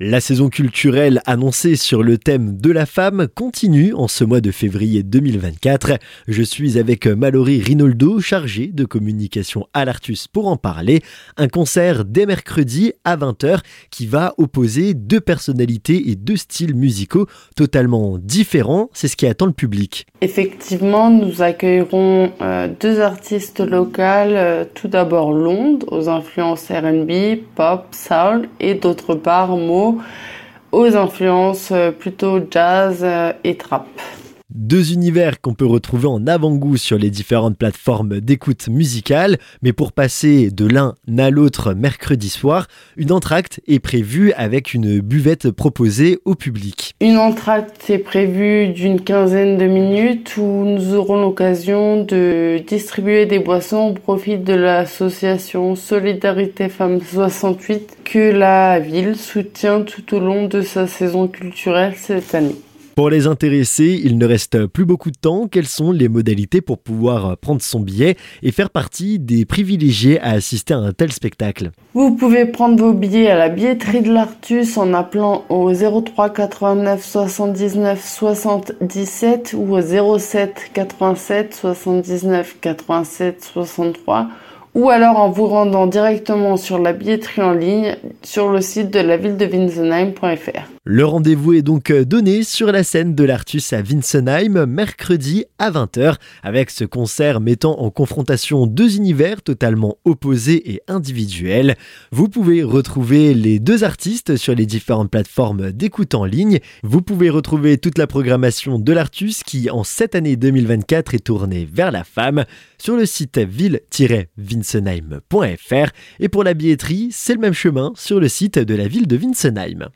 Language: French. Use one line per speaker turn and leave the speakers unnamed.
La saison culturelle annoncée sur le thème de la femme continue en ce mois de février 2024. Je suis avec Mallory Rinaldo, chargée de communication à l'Artus pour en parler. Un concert dès mercredi à 20h qui va opposer deux personnalités et deux styles musicaux totalement différents. C'est ce qui attend le public.
Effectivement, nous accueillerons euh, deux artistes locales. Euh, tout d'abord Londres, aux influences RB, pop, soul, et d'autre part Mo aux influences euh, plutôt jazz euh, et trap.
Deux univers qu'on peut retrouver en avant-goût sur les différentes plateformes d'écoute musicale, mais pour passer de l'un à l'autre mercredi soir, une entracte est prévue avec une buvette proposée au public.
Une entracte est prévue d'une quinzaine de minutes où nous aurons l'occasion de distribuer des boissons au profit de l'association Solidarité Femmes 68 que la ville soutient tout au long de sa saison culturelle cette année.
Pour les intéressés, il ne reste plus beaucoup de temps. Quelles sont les modalités pour pouvoir prendre son billet et faire partie des privilégiés à assister à un tel spectacle?
Vous pouvez prendre vos billets à la billetterie de l'Artus en appelant au 03 89 79 77 ou au 07 87 79 87 63 ou alors en vous rendant directement sur la billetterie en ligne sur le site de la ville de Winsenheim.fr.
Le rendez-vous est donc donné sur la scène de l'Artus à Winsenheim mercredi à 20h avec ce concert mettant en confrontation deux univers totalement opposés et individuels. Vous pouvez retrouver les deux artistes sur les différentes plateformes d'écoute en ligne. Vous pouvez retrouver toute la programmation de l'Artus qui en cette année 2024 est tournée vers la femme sur le site ville-winsenheim et pour la billetterie, c'est le même chemin sur le site de la ville de Winsenheim.